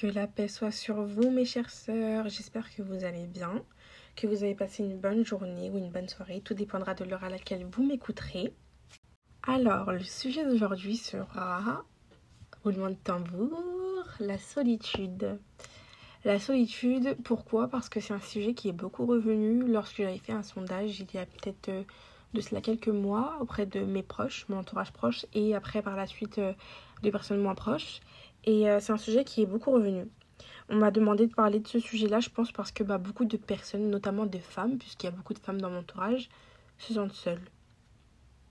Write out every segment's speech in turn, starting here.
Que la paix soit sur vous, mes chères sœurs. J'espère que vous allez bien, que vous avez passé une bonne journée ou une bonne soirée. Tout dépendra de l'heure à laquelle vous m'écouterez. Alors, le sujet d'aujourd'hui sera, roulement de tambour, la solitude. La solitude, pourquoi? Parce que c'est un sujet qui est beaucoup revenu lorsque j'avais fait un sondage il y a peut-être euh, de cela quelques mois auprès de mes proches, mon entourage proche, et après par la suite euh, des personnes moins proches. Et euh, c'est un sujet qui est beaucoup revenu. On m'a demandé de parler de ce sujet-là, je pense, parce que bah, beaucoup de personnes, notamment des femmes, puisqu'il y a beaucoup de femmes dans mon entourage, se sentent seules.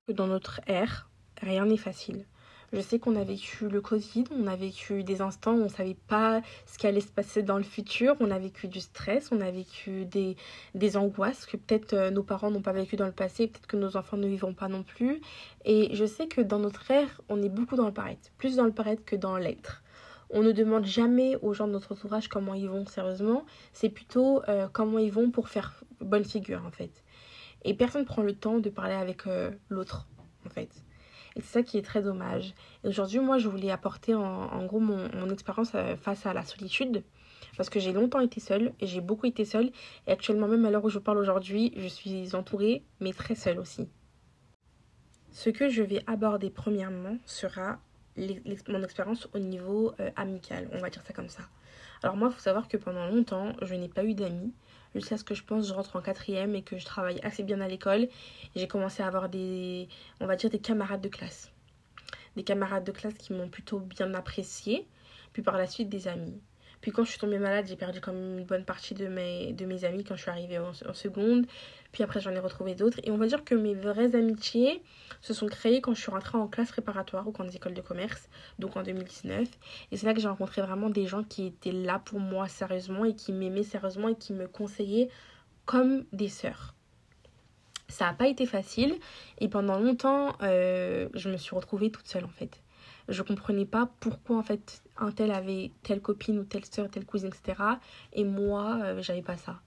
Dans notre ère, rien n'est facile. Je sais qu'on a vécu le Covid, on a vécu des instants où on ne savait pas ce qui allait se passer dans le futur, on a vécu du stress, on a vécu des, des angoisses que peut-être euh, nos parents n'ont pas vécu dans le passé, peut-être que nos enfants ne vivront pas non plus. Et je sais que dans notre ère, on est beaucoup dans le paraître, plus dans le paraître que dans l'être. On ne demande jamais aux gens de notre entourage comment ils vont sérieusement, c'est plutôt euh, comment ils vont pour faire bonne figure en fait. Et personne ne prend le temps de parler avec euh, l'autre en fait. Et c'est ça qui est très dommage. Et aujourd'hui, moi, je voulais apporter en, gros mon, expérience euh, face à la solitude. Parce que j'ai longtemps été seule et j'ai beaucoup été seule. Et actuellement, même à l'heure où je parle aujourd'hui, je suis entourée, mais très seule aussi. Ce que je vais aborder premièrement sera mon expérience au niveau euh, amical, on va dire ça comme ça. Alors moi, il faut savoir que pendant longtemps, je n'ai pas eu d'amis jusqu'à ce que je pense je rentre en quatrième et que je travaille assez bien à l'école. J'ai commencé à avoir des, on va dire, des camarades de classe. Des camarades de classe qui m'ont plutôt bien apprécié, puis par la suite des amis. Puis quand je suis tombée malade, j'ai perdu comme une bonne partie de mes, de amis quand je suis arrivée en, seconde. Puis après, j'en ai retrouvé d'autres. Et on va dire que mes vraies amitiés se sont créées quand je suis rentrée en classe préparatoire ou quand des écoles de commerce, donc en 2019. Et c'est là que j'ai rencontré vraiment des gens qui étaient là pour moi sérieusement et qui m'aimaient sérieusement et qui me conseillaient comme des sœurs. Ça n'a pas été facile et pendant longtemps, euh, je me suis retrouvée toute seule en fait je comprenais pas pourquoi en fait un tel avait telle copine ou telle soeur, telle cousine, etc. Et moi, euh, j'avais pas ça.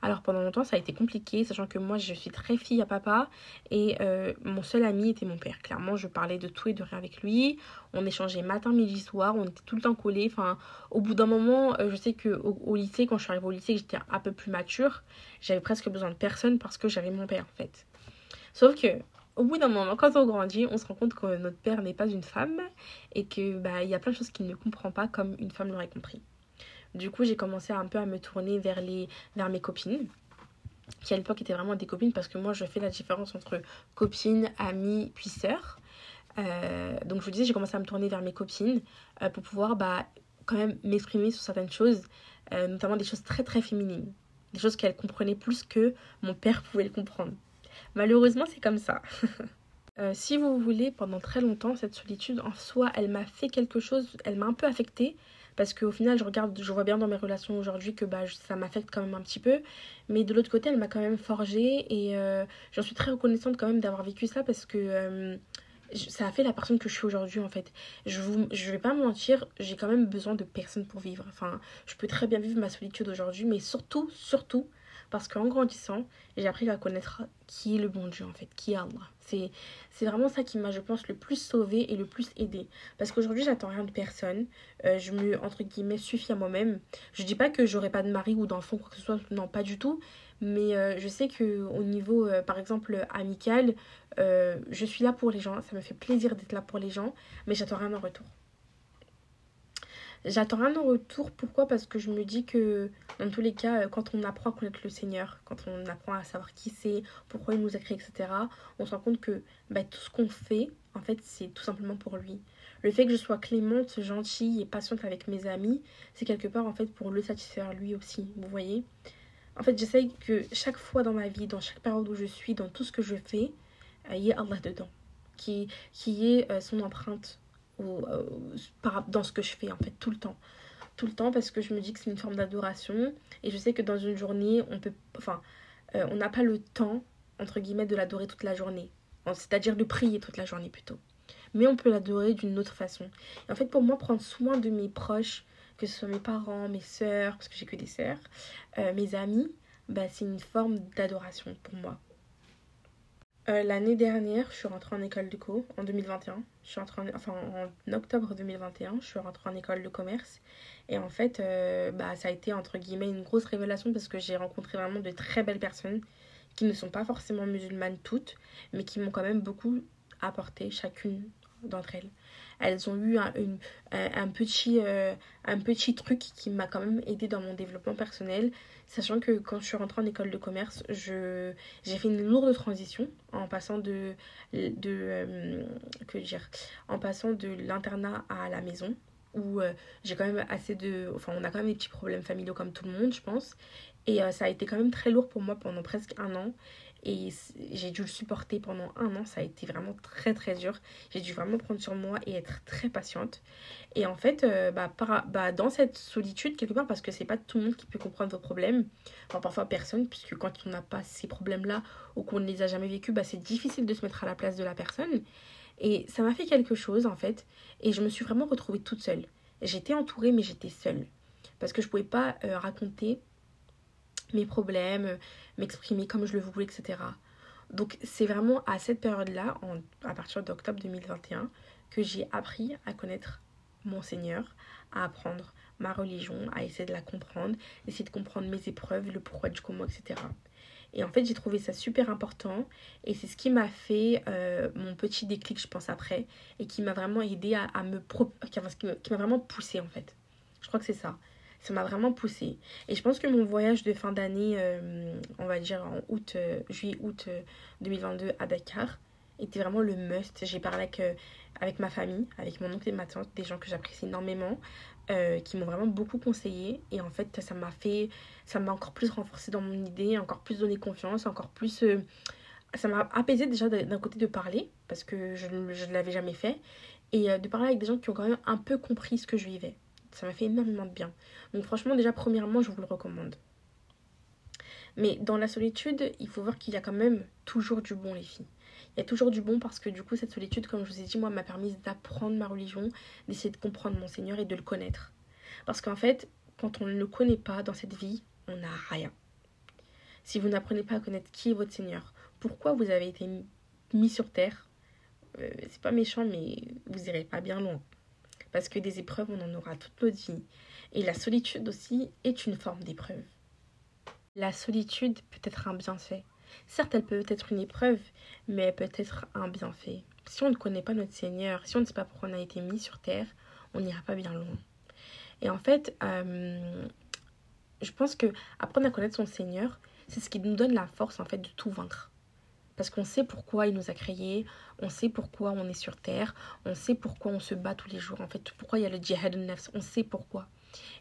Alors pendant longtemps, ça a été compliqué, sachant que moi, je suis très fille à papa et euh, mon seul ami était mon père. Clairement, je parlais de tout et de rien avec lui. On échangeait matin, midi, soir. On était tout le temps collés. Enfin, au bout d'un moment, euh, je sais que au, lycée, quand je suis arrivée au lycée, j'étais un peu plus mature. J'avais presque besoin de personne parce que j'avais mon père en fait. Sauf que au bout d'un moment, quand on grandit, on se rend compte que notre père n'est pas une femme et que bah y a plein de choses qu'il ne comprend pas comme une femme l'aurait compris. Du coup, j'ai commencé un peu à me tourner vers les vers mes copines qui à l'époque étaient vraiment des copines parce que moi je fais la différence entre copine, amie puis sœur. Euh, donc je vous disais, j'ai commencé à me tourner vers mes copines euh, pour pouvoir bah, quand même m'exprimer sur certaines choses, euh, notamment des choses très très féminines, des choses qu'elles comprenaient plus que mon père pouvait le comprendre. Malheureusement, c'est comme ça. Euh, si vous voulez, pendant très longtemps, cette solitude en soi, elle m'a fait quelque chose, elle m'a un peu affectée. Parce qu'au final, je regarde, je vois bien dans mes relations aujourd'hui que bah, ça m'affecte quand même un petit peu. Mais de l'autre côté, elle m'a quand même forgée. Et euh, j'en suis très reconnaissante quand même d'avoir vécu ça parce que euh, ça a fait la personne que je suis aujourd'hui en fait. Je vous, je vais pas me mentir, j'ai quand même besoin de personne pour vivre. Enfin, je peux très bien vivre ma solitude aujourd'hui, mais surtout, surtout, parce qu'en grandissant, j'ai appris à connaître qui est le bon Dieu en fait, qui est Allah. C'est, c'est vraiment ça qui m'a, je pense, le plus sauvé et le plus aidé. Parce qu'aujourd'hui, j'attends rien de personne. Euh, je me, entre guillemets, suffis à moi-même. Je dis pas que j'aurai pas de mari ou d'enfant, quoi que ce soit. Non, pas du tout. Mais euh, je sais que au niveau, euh, par exemple, amical, je suis là pour les gens. Ça me fait plaisir d'être là pour les gens. Mais j'attends rien en retour. J'attends rien en retour. Pourquoi? Parce que je me dis que, dans tous les cas, euh, quand on apprend à connaître le Seigneur, quand on apprend à savoir qui c'est, pourquoi il nous a créé, etc., on se rend compte que bah, tout ce qu'on fait, en fait, c'est tout simplement pour lui. Le fait que je sois clémente, gentille et patiente avec mes amis, c'est quelque part, en fait, pour le satisfaire lui aussi. Vous voyez? En fait, j'essaye que chaque fois dans ma vie, dans chaque période où je suis, dans tout ce que je fais, euh, il y ait Allah dedans. Qui, qui ait euh, son empreinte euh, dans ce que je fais en fait tout le temps. Tout le temps parce que je me dis que c'est une forme d'adoration. Et je sais que dans une journée on peut enfin euh, on n'a pas le temps entre guillemets de l'adorer toute la journée. C'est-à-dire de prier toute la journée plutôt. Mais on peut l'adorer d'une autre façon. En fait pour moi prendre soin de mes proches que ce soit mes parents mes soeurs parce que j'ai que des sœurs euh, mes amis bah, c'est une forme d'adoration pour moi Euh, l'année dernière, je suis rentrée en école de co en 2021. Je suis rentrée en, enfin, en octobre 2021, je suis rentrée en école de commerce. Et en fait, euh, bah, ça a été entre guillemets une grosse révélation parce que j'ai rencontré vraiment de très belles personnes qui ne sont pas forcément musulmanes toutes, mais qui m'ont quand même beaucoup apporté, chacune d'entre elles. Elles ont eu un, une, un, petit, euh, un petit truc qui m'a quand même aidé dans mon développement personnel, sachant que quand je suis rentrée en école de commerce, j'ai fait une lourde transition en passant de, de euh, que dire, en passant de l'internat à la maison où euh, j'ai quand même assez de enfin on a quand même des petits problèmes familiaux comme tout le monde je pense et ça a été quand même très lourd pour moi pendant presque un an et j'ai dû le supporter pendant un an. Ça a été vraiment très très dur. J'ai dû vraiment prendre sur moi et être très patiente. Et en fait, euh, bah, bah, dans cette solitude, quelque part, parce que c'est pas tout le monde qui peut comprendre vos problèmes, enfin parfois personne, puisque quand on n'a pas ces problèmes-là ou qu'on ne les a jamais vécus, bah, c'est difficile de se mettre à la place de la personne. Et ça m'a fait quelque chose en fait. Et je me suis vraiment retrouvée toute seule. J'étais entourée, mais j'étais seule. Parce que je pouvais pas euh, raconter mes problèmes, m'exprimer comme je le voulais, etc. Donc c'est vraiment à cette période-là, à partir d'octobre 2021, que j'ai appris à connaître mon Seigneur, à apprendre ma religion, à essayer de la comprendre, essayer de comprendre mes épreuves, le pourquoi du comment, etc. Et en fait, j'ai trouvé ça super important et c'est ce qui m'a fait euh, mon petit déclic, je pense, après et qui m'a vraiment aidé à, me... Pro... qui m'a vraiment poussé en fait. Je crois que c'est ça ça m'a vraiment poussé. Et je pense que mon voyage de fin d'année, euh, on va dire en août, euh, juillet-août 2022 euh, à Dakar, était vraiment le must. J'ai parlé avec, avec ma famille, avec mon oncle et ma tante, des gens que j'apprécie énormément, qui m'ont vraiment beaucoup conseillé. Et en fait, ça m'a fait, ça m'a encore plus renforcé dans mon idée, encore plus donné confiance, encore plus. ça m'a apaisé déjà d'un côté de parler, parce que je ne l'avais jamais fait, et de parler avec des gens qui ont quand même un peu compris ce que je vivais. Ça m'a fait énormément de bien. Donc franchement, déjà, premièrement, je vous le recommande. Mais dans la solitude, il faut voir qu'il y a quand même toujours du bon, les filles. Il y a toujours du bon parce que du coup, cette solitude, comme je vous ai dit, moi, m'a permis d'apprendre ma religion, d'essayer de comprendre mon Seigneur et de le connaître. Parce qu'en fait, quand on ne le connaît pas dans cette vie, on n'a rien. Si vous n'apprenez pas à connaître qui est votre Seigneur, pourquoi vous avez été mis sur terre, euh, c'est pas méchant, mais vous irez pas bien loin. Parce que des épreuves, on en aura toute notre vie. Et la solitude aussi est une forme d'épreuve. La solitude peut être un bienfait. Certes, elle peut être une épreuve, mais elle peut être un bienfait. Si on ne connaît pas notre Seigneur, si on ne sait pas pourquoi on a été mis sur terre, on n'ira pas bien loin. Et en fait, euh, je pense que apprendre à connaître son Seigneur, c'est ce qui nous donne la force en fait de tout vaincre. Parce qu'on sait pourquoi il nous a créés, on sait pourquoi on est sur terre, on sait pourquoi on se bat tous les jours. En fait, pourquoi il y a le djihad nafs, on sait pourquoi.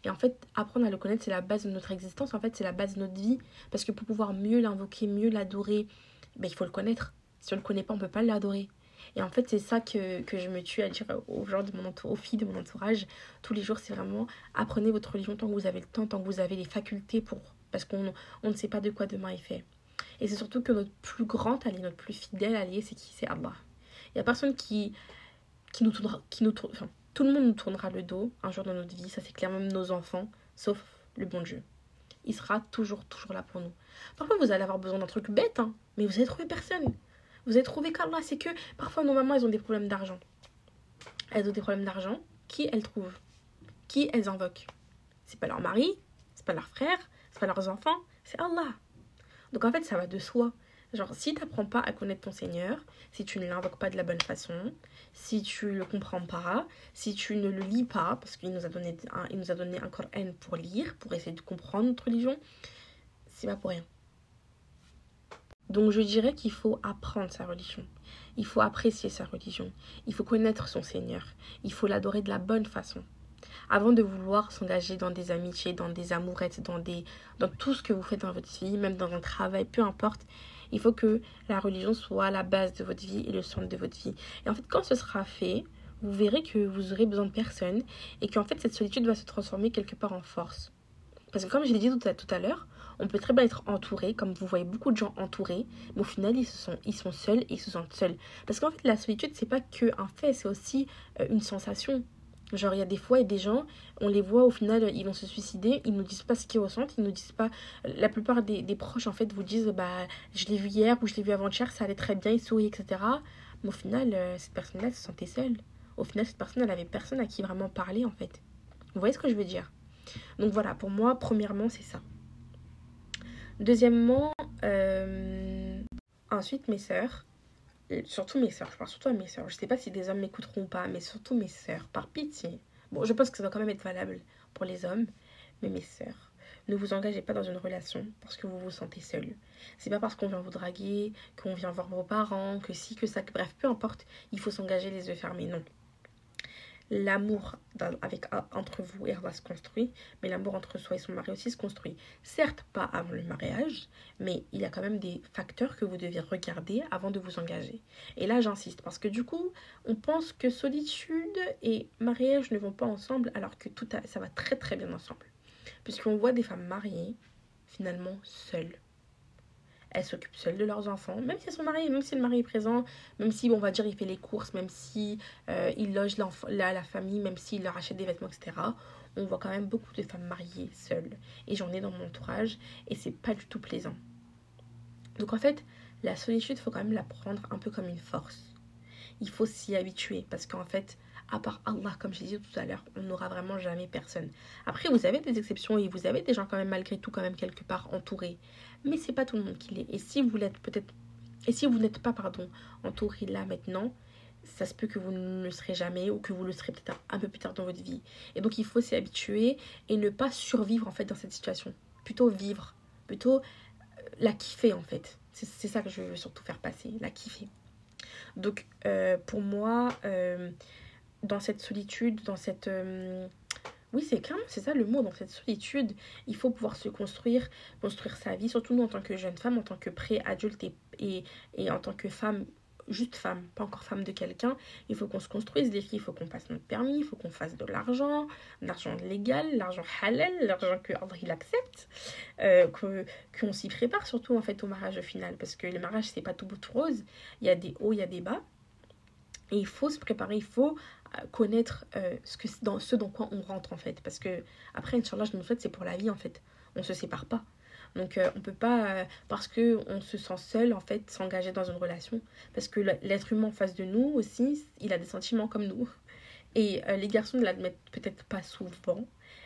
Et en fait, apprendre à le connaître, c'est la base de notre existence. En fait, c'est la base de notre vie. Parce que pour pouvoir mieux l'invoquer, mieux l'adorer, ben, il faut le connaître. Si on ne le connaît pas, on ne peut pas l'adorer. Et en fait, c'est ça que, que, je me tue à dire aux gens de mon aux filles de mon entourage tous les jours. C'est vraiment apprenez votre religion tant que vous avez le temps, tant que vous avez les facultés pour. Parce qu'on on ne sait pas de quoi demain est fait. Et c'est surtout que notre plus grand allié, notre plus fidèle allié, c'est qui? C'est Allah. Il n'y a personne qui, qui nous tournera. Qui nous enfin, tout le monde nous tournera le dos un jour dans notre vie, ça c'est clair, même nos enfants, sauf le bon Dieu. Il sera toujours, toujours là pour nous. Parfois, vous allez avoir besoin d'un truc bête, hein, mais vous allez trouver personne. Vous allez trouver qu'Allah, c'est que parfois nos mamans, elles ont des problèmes d'argent. Elles ont des problèmes d'argent. Qui elles trouvent Qui elles invoquent C'est pas leur mari, c'est pas leur frère, c'est pas leurs enfants, c'est Allah. Donc en fait, ça va de soi. Genre, si tu n'apprends pas à connaître ton Seigneur, si tu ne l'invoques pas de la bonne façon, si tu le comprends pas, si tu ne le lis pas, parce qu'il nous a donné un, il nous a donné un Coran pour lire, pour essayer de comprendre notre religion, c'est pas pour rien. Donc je dirais qu'il faut apprendre sa religion. Il faut apprécier sa religion. Il faut connaître son Seigneur. Il faut l'adorer de la bonne façon avant de vouloir s'engager dans des amitiés, dans des amourettes, dans, des, dans tout ce que vous faites dans votre vie, même dans un travail, peu importe, il faut que la religion soit la base de votre vie et le centre de votre vie. Et en fait, quand ce sera fait, vous verrez que vous aurez besoin de personne et qu'en fait, cette solitude va se transformer quelque part en force. Parce que comme je l'ai dit tout à, tout à l'heure, on peut très bien être entouré, comme vous voyez beaucoup de gens entourés, mais au final, ils, sont, ils sont seuls et ils se sentent seuls. Parce qu'en fait, la solitude, c'est pas que un fait, c'est aussi euh, une sensation Genre, il y a des fois, et des gens, on les voit, au final, ils vont se suicider, ils nous disent pas ce qu'ils ressentent, ils nous disent pas... La plupart des, des proches, en fait, vous disent, bah, je l'ai vu hier ou je l'ai vu avant-hier, ça allait très bien, il sourit, etc. Mais au final, euh, cette personne-là se sentait seule. Au final, cette personne, elle avait personne à qui vraiment parler, en fait. Vous voyez ce que je veux dire? Donc voilà, pour moi, premièrement, c'est ça. Deuxièmement, euh, ensuite, mes sœurs, surtout mes sœurs, je parle surtout à mes sœurs. Je sais pas si des hommes m'écouteront ou pas, mais surtout mes sœurs, par pitié. Bon, je pense que ça doit quand même être valable pour les hommes, mais mes sœurs, ne vous engagez pas dans une relation parce que vous vous sentez seul. C'est pas parce qu'on vient vous draguer, qu'on vient voir vos parents, que si, que ça, bref, peu importe, il faut s'engager les yeux fermés. Non l'amour avec entre vous et Allah se construit, mais l'amour entre soi et son mari aussi se construit. Certes, pas avant le mariage, mais il y a quand même des facteurs que vous devez regarder avant de vous engager. Et là, j'insiste, parce que du coup, on pense que solitude et mariage ne vont pas ensemble, alors que tout ça va très très bien ensemble. Puisqu'on voit des femmes mariées, finalement, seules elles s'occupent seules de leurs enfants, même si elles sont mariées, même si le mari est présent, même si, on va dire, il fait les courses, même si euh, il loge la, la famille, même s'il leur achète des vêtements, etc. On voit quand même beaucoup de femmes mariées seules. Et j'en ai dans mon entourage, et c'est pas du tout plaisant. Donc en fait, la solitude, faut quand même la prendre un peu comme une force. Il faut s'y habituer, parce qu'en fait, à part Allah, comme je disais tout à l'heure, on n'aura vraiment jamais personne. Après, vous avez des exceptions et vous avez des gens quand même malgré tout quand même quelque part entourés. Mais c'est pas tout le monde qui l'est. Et si vous l'êtes peut-être et si vous n'êtes pas pardon entouré là maintenant, ça se peut que vous ne le serez jamais ou que vous le serez peut-être un peu plus tard dans votre vie. Et donc il faut s'y habituer et ne pas survivre en fait dans cette situation. Plutôt vivre, plutôt euh, la kiffer en fait. C'est ça que je veux surtout faire passer, la kiffer. Donc euh, pour moi, euh, dans cette solitude, dans cette... Euh, oui, c'est clairement, c'est ça le mot, dans cette solitude, il faut pouvoir se construire, construire sa vie, surtout nous en tant que jeune femme, en tant que pré-adulte et, et, en tant que femme, juste femme, pas encore femme de quelqu'un, il faut qu'on se construise des filles, il faut qu'on passe notre permis, il faut qu'on fasse de l'argent, l'argent légal, l'argent halal, l'argent que il accepte, euh, qu'on s'y prépare surtout en fait au mariage final, parce que le mariage c'est pas tout beau tout rose, il y a des hauts, il y a des bas, et il faut se préparer, il faut connaître euh, ce, que, dans, ce dans quoi on rentre en fait. Parce que après, Inch'Allah, je nous souhaite, c'est pour la vie en fait. On se sépare pas. Donc euh, on peut pas, euh, parce que on se sent seul en fait, s'engager dans une relation. Parce que l'être humain en face de nous aussi, il a des sentiments comme nous. Et les garçons ne l'admettent peut-être pas souvent,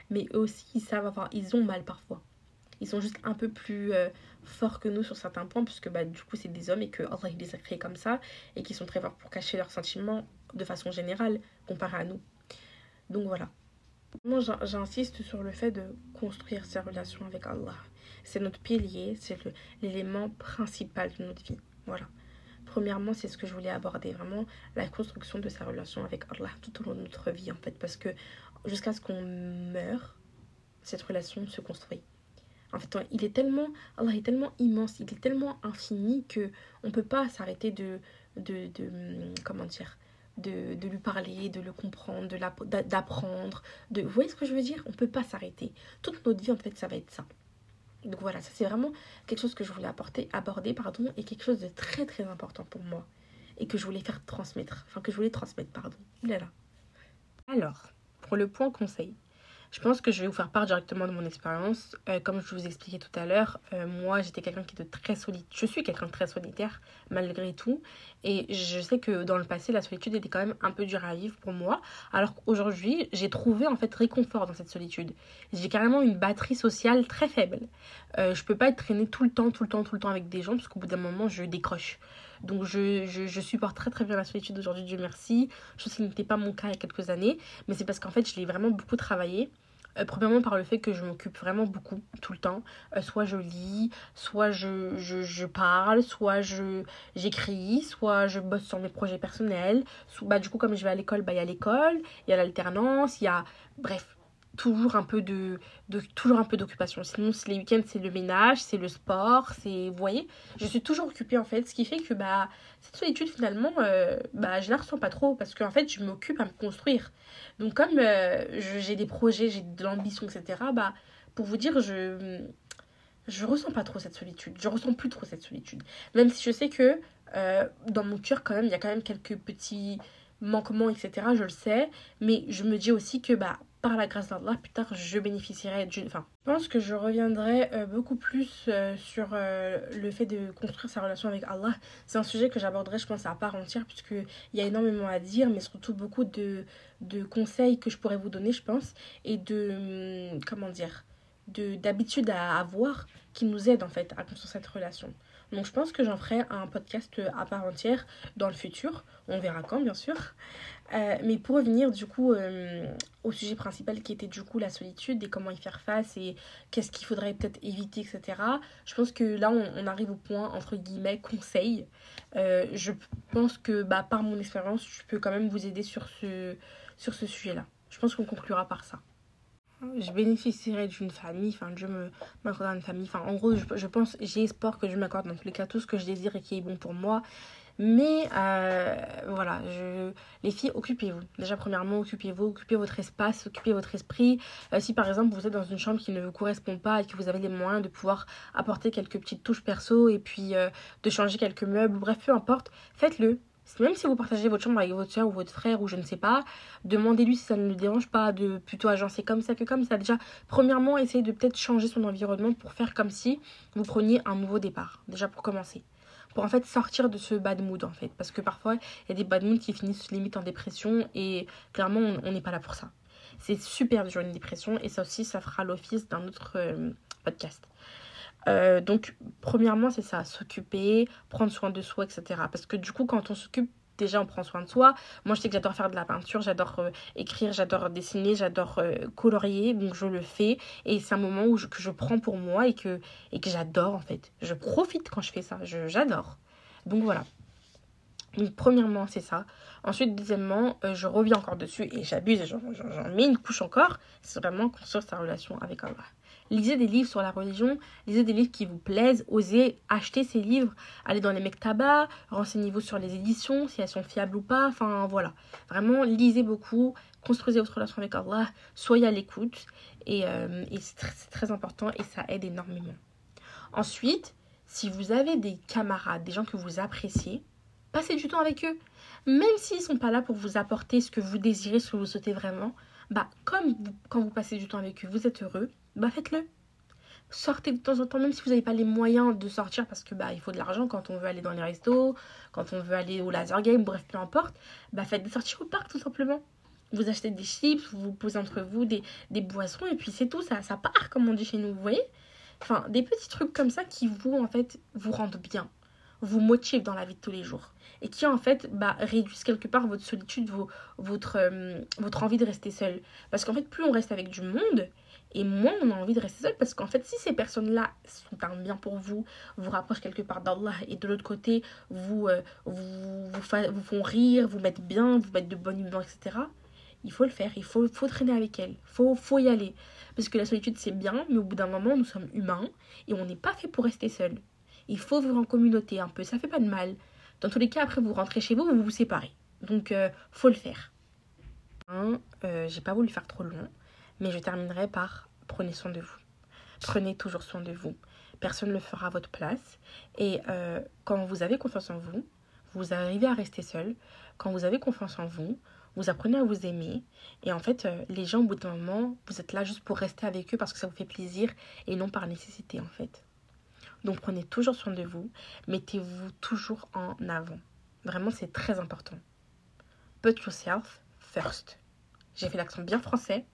mais eux aussi, ils savent avoir, ils ont mal parfois. Ils sont juste un peu plus forts que nous sur certains points, puisque bah, du coup, c'est des hommes et que Allah, il les a créés comme ça, et qui sont très forts pour cacher leurs sentiments de façon générale comparé à nous. Donc voilà. Moi, j'insiste sur le fait de construire sa relation avec Allah. C'est notre pilier, c'est l'élément principal de notre vie. Voilà. Premièrement, c'est ce que je voulais aborder, vraiment la construction de sa relation avec Allah tout au long de notre vie en fait, parce que jusqu'à ce qu'on meure, cette relation se construit. En fait, il est tellement, Allah est tellement immense, il est tellement infini que on peut pas s'arrêter de, de, de, comment dire, de, de, lui parler, de le comprendre, d'apprendre. De, vous voyez ce que je veux dire? On ne peut pas s'arrêter. Toute notre vie, en fait, ça va être ça. Donc voilà, ça c'est vraiment quelque chose que je voulais apporter, aborder, pardon, et quelque chose de très très important pour moi. Et que je voulais faire transmettre. Enfin, que je voulais transmettre, pardon. Là. Alors, pour le point conseil. Je pense que je vais vous faire part directement de mon expérience. Euh, comme je vous expliquais tout à l'heure, euh, moi j'étais quelqu'un qui était très solitaire. Je suis quelqu'un de très solitaire malgré tout. Et je sais que dans le passé, la solitude était quand même un peu dure à vivre pour moi. Alors qu'aujourd'hui, j'ai trouvé en fait réconfort dans cette solitude. J'ai carrément une batterie sociale très faible. Euh, je peux pas être traînée tout le temps, tout le temps, tout le temps avec des gens parce qu'au bout d'un moment, je décroche. Donc je, je, je, supporte très très bien la solitude aujourd'hui, Dieu merci. Chose qui n'était pas mon cas il y a quelques années. Mais c'est parce qu'en fait, je l'ai vraiment beaucoup travaillé. Euh, premièrement par le fait que je m'occupe vraiment beaucoup tout le temps. Euh, soit je lis, soit je, je, je parle, soit je j'écris, soit je bosse sur mes projets personnels. bah, du coup comme je vais à l'école, bah, il y a l'école, il y a l'alternance, il y a... Bref, toujours un peu de, de toujours un peu d'occupation. Sinon les week-ends c'est le ménage c'est le sport c'est vous voyez. Je suis toujours occupée en fait. Ce qui fait que bah cette solitude finalement euh, bah je la ressens pas trop parce qu'en fait je m'occupe à me construire. Donc comme euh, j'ai des projets j'ai de l'ambition etc bah pour vous dire je je ressens pas trop cette solitude. Je ressens plus trop cette solitude. Même si je sais que euh, dans mon cœur quand même il y a quand même quelques petits manquements, etc. Je le sais. Mais je me dis aussi que bah, par la grâce d'Allah, plus tard, je bénéficierai d'une... Enfin, je pense que je reviendrai euh, beaucoup plus euh, sur euh, le fait de construire sa relation avec Allah. C'est un sujet que j'aborderai, je pense, à part entière, puisqu'il y a énormément à dire, mais surtout beaucoup de, de conseils que je pourrais vous donner, je pense, et de... Hum, comment dire d'habitude à avoir qui nous aident, en fait, à construire cette relation. Donc je pense que j'en ferai un podcast à part entière dans le futur. On verra quand, bien sûr. Euh, mais pour revenir du coup euh, au sujet principal qui était du coup la solitude et comment y faire face et qu'est-ce qu'il faudrait peut-être éviter, etc. Je pense que là on, arrive au point entre guillemets conseil. Euh, je pense que bah, par mon expérience je peux quand même vous aider sur ce, sur ce sujet-là. Je pense qu'on conclura par ça. Je bénéficierai d'une famille, enfin Dieu m'accordera une famille. En gros je, pense, j'ai espoir que je m'accorde dans tous les cas tout ce que je désire et qui est bon pour moi. Mais euh, voilà, je... les filles, occupez-vous. Déjà, premièrement, occupez-vous, occupez votre espace, occupez votre esprit. Euh, si par exemple vous êtes dans une chambre qui ne vous correspond pas et que vous avez les moyens de pouvoir apporter quelques petites touches perso et puis euh, de changer quelques meubles, bref, peu importe, faites-le. Même si vous partagez votre chambre avec votre soeur ou votre frère ou je ne sais pas, demandez-lui si ça ne le dérange pas de plutôt agencer comme ça que comme ça. Déjà, premièrement, essayez de peut-être changer son environnement pour faire comme si vous preniez un nouveau départ. Déjà pour commencer pour en fait sortir de ce bad mood en fait. Parce que parfois, il y a des bad moods qui finissent limite en dépression et clairement, on n'est pas là pour ça. C'est super dur une dépression et ça aussi, ça fera l'office d'un autre euh, podcast. Euh, donc, premièrement, c'est ça, s'occuper, prendre soin de soi, etc. Parce que du coup, quand on s'occupe déjà on prend soin de soi. Moi je sais que j'adore faire de la peinture, j'adore euh, écrire, j'adore dessiner, j'adore euh, colorier, donc je le fais et c'est un moment où que je prends pour moi et que, et que j'adore en fait. Je profite quand je fais ça, j'adore. Donc voilà. Donc premièrement c'est ça. Ensuite deuxièmement euh, je reviens encore dessus et j'abuse, j'en mets une couche encore. C'est vraiment construire sa relation avec Allah lisez des livres sur la religion, lisez des livres qui vous plaisent, osez acheter ces livres, allez dans les mektabas, renseignez-vous sur les éditions, si elles sont fiables ou pas, enfin voilà. Vraiment, lisez beaucoup, construisez votre relation avec Allah, soyez à l'écoute, et, euh, c'est très, très important et ça aide énormément. Ensuite, si vous avez des camarades, des gens que vous appréciez, passez du temps avec eux. Même s'ils ne sont pas là pour vous apporter ce que vous désirez, ce que vous souhaitez vraiment, bah comme quand vous passez du temps avec eux, vous êtes heureux, bah faites-le. Sortez de temps en temps, même si vous n'avez pas les moyens de sortir parce que bah il faut de l'argent quand on veut aller dans les restos, quand on veut aller au laser game, bref, peu importe, bah faites des sorties au parc tout simplement. Vous achetez des chips, vous posez entre vous des, des boissons et puis c'est tout, ça, ça part comme on dit chez nous, vous voyez? Enfin, des petits trucs comme ça qui vous, en fait, vous rendent bien, vous motivent dans la vie de tous les jours et qui en fait bah, réduisent quelque part votre solitude, votre, euh, votre envie de rester seul. Parce qu'en fait, plus on reste avec du monde, et moins on a envie de rester seul parce qu'en fait, si ces personnes-là sont un bien pour vous, vous rapprochent quelque part d'Allah et de l'autre côté, vous, euh, vous, vous, font rire, vous mettent bien, vous mettent de bonne humeur, etc., il faut le faire, il faut, faut traîner avec elle, il faut, faut y aller. Parce que la solitude, c'est bien, mais au bout d'un moment, nous sommes humains et on n'est pas fait pour rester seul. Il faut vivre en communauté un peu, ça fait pas de mal. Dans tous les cas, après, vous rentrez chez vous, vous vous séparez. Donc, euh, faut le faire. Hein, euh, J'ai pas voulu faire trop long. Mais je terminerai par prenez soin de vous. Prenez toujours soin de vous. Personne ne le fera à votre place. Et euh, quand vous avez confiance en vous, vous arrivez à rester seul. Quand vous avez confiance en vous, vous apprenez à vous aimer. Et en fait, euh, les gens, au bout d'un moment, vous êtes là juste pour rester avec eux parce que ça vous fait plaisir et non par nécessité, en fait. Donc prenez toujours soin de vous. Mettez-vous toujours en avant. Vraiment, c'est très important. Put yourself first. J'ai fait l'accent bien français,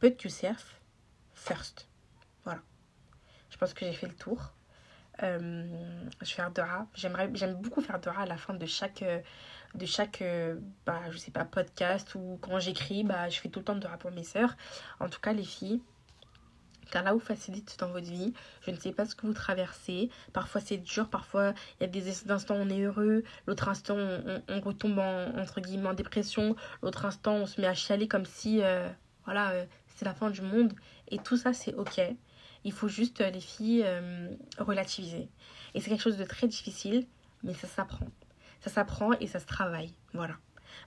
put yourself first. Voilà. Je pense que j'ai fait le tour. Euh, je vais faire dora. J'aimerais, j'aime beaucoup faire dora à la fin de chaque, de chaque, bah, je sais pas, podcast ou quand j'écris, bah, je fais tout le temps dora pour mes sœurs. En tout cas, les filles, là vous facilite dans votre vie. Je ne sais pas ce que vous traversez. Parfois c'est dur, parfois il y a des instants où on est heureux, l'autre instant on, retombe en, entre guillemets en dépression, l'autre instant on se met à chialer comme si euh, voilà, euh, c'est la fin du monde. Et tout ça, c'est ok. Il faut juste, euh, les filles, euh, relativiser. Et c'est quelque chose de très difficile, mais ça s'apprend. Ça s'apprend et ça se travaille. Voilà.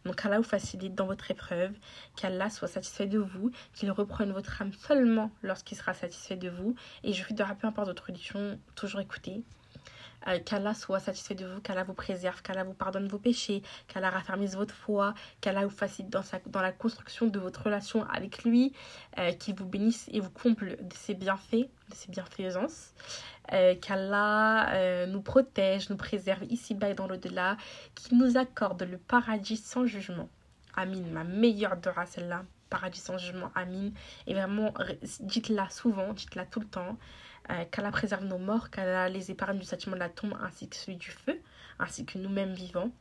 Donc Allah vous facilite dans votre épreuve, qu'Allah soit satisfait de vous, qu'il reprenne votre âme seulement lorsqu'il sera satisfait de vous. Et je fais de peu importe votre religion, toujours écouter. Euh, qu'Allah soit satisfait de vous, qu'Allah vous préserve, qu'Allah vous pardonne vos péchés, qu'Allah raffermisse votre foi, qu'Allah vous facilite dans, dans la construction de votre relation avec lui, euh, qu'il vous bénisse et vous comble de ses bienfaits, de ses bienfaisances, euh, qu'Allah nous protège, nous préserve ici-bas et dans l'au-delà, qu'il nous accorde le paradis sans jugement. Amin, ma meilleure dora celle-là, paradis sans jugement, amin. Et vraiment, dites-la souvent, dites-la tout le temps. Euh, qu'Allah préserve nos morts, qu'Allah les épargne du châtiment de la tombe ainsi que celui du feu, ainsi que nous-mêmes vivants.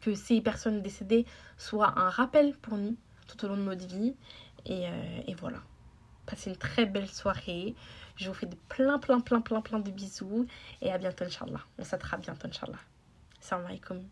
Que ces personnes décédées soient un rappel pour nous tout au long de notre vie. Et, euh, et voilà. Passez une très belle soirée. Je vous fais de plein, plein, plein, plein, plein de bisous. Et à bientôt, Inch'Allah. On s'attrape bientôt, Inch'Allah. Salam alaikum.